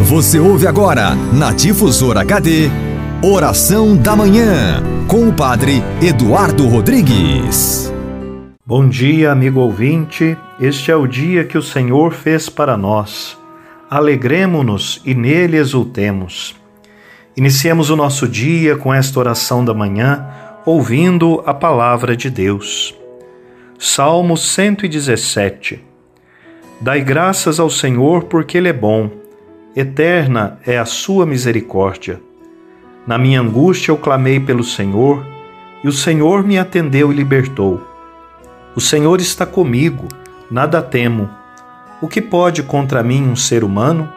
Você ouve agora, na Difusora HD, Oração da Manhã, com o Padre Eduardo Rodrigues. Bom dia, amigo ouvinte. Este é o dia que o Senhor fez para nós. Alegremo-nos e nele exultemos. Iniciemos o nosso dia com esta oração da manhã, ouvindo a palavra de Deus. Salmo 117 Dai graças ao Senhor porque Ele é bom, eterna é a sua misericórdia. Na minha angústia eu clamei pelo Senhor, e o Senhor me atendeu e libertou. O Senhor está comigo, nada temo. O que pode contra mim um ser humano?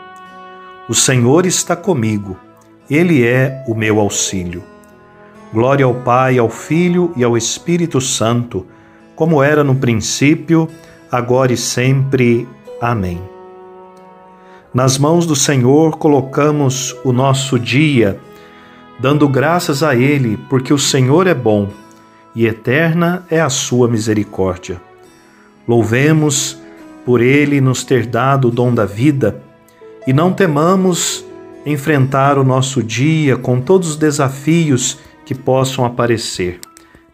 O Senhor está comigo, Ele é o meu auxílio. Glória ao Pai, ao Filho e ao Espírito Santo como era no princípio, agora e sempre. Amém. Nas mãos do Senhor colocamos o nosso dia, dando graças a Ele, porque o Senhor é bom e eterna é a sua misericórdia. Louvemos por Ele nos ter dado o dom da vida e não temamos enfrentar o nosso dia com todos os desafios que possam aparecer.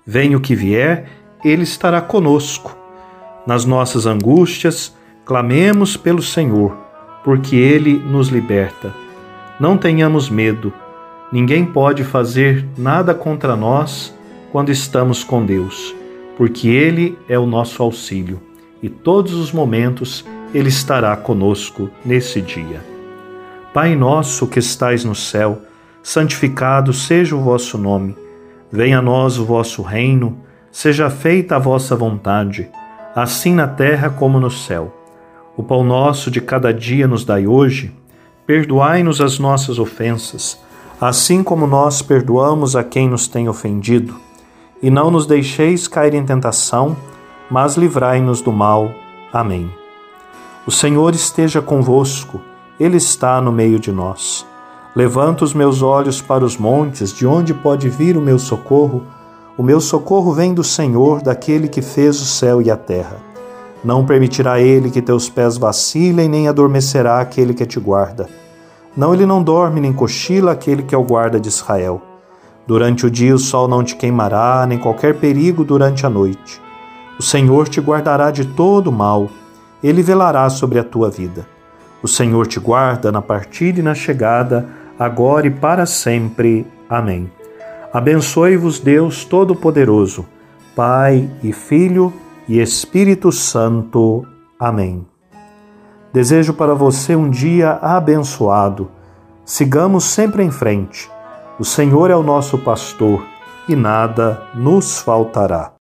Venha o que vier, ele estará conosco. Nas nossas angústias, clamemos pelo Senhor, porque Ele nos liberta. Não tenhamos medo. Ninguém pode fazer nada contra nós quando estamos com Deus, porque Ele é o nosso auxílio e todos os momentos Ele estará conosco nesse dia. Pai nosso que estais no céu, santificado seja o vosso nome. Venha a nós o vosso reino Seja feita a vossa vontade, assim na terra como no céu. O pão nosso de cada dia nos dai hoje. Perdoai-nos as nossas ofensas, assim como nós perdoamos a quem nos tem ofendido. E não nos deixeis cair em tentação, mas livrai-nos do mal. Amém. O Senhor esteja convosco, Ele está no meio de nós. Levanto os meus olhos para os montes, de onde pode vir o meu socorro? O meu socorro vem do Senhor, daquele que fez o céu e a terra. Não permitirá ele que teus pés vacilem, nem adormecerá aquele que te guarda. Não, ele não dorme, nem cochila aquele que é o guarda de Israel. Durante o dia o sol não te queimará, nem qualquer perigo durante a noite. O Senhor te guardará de todo mal, ele velará sobre a tua vida. O Senhor te guarda na partida e na chegada, agora e para sempre. Amém. Abençoe-vos Deus Todo-Poderoso, Pai e Filho e Espírito Santo. Amém. Desejo para você um dia abençoado. Sigamos sempre em frente. O Senhor é o nosso pastor e nada nos faltará.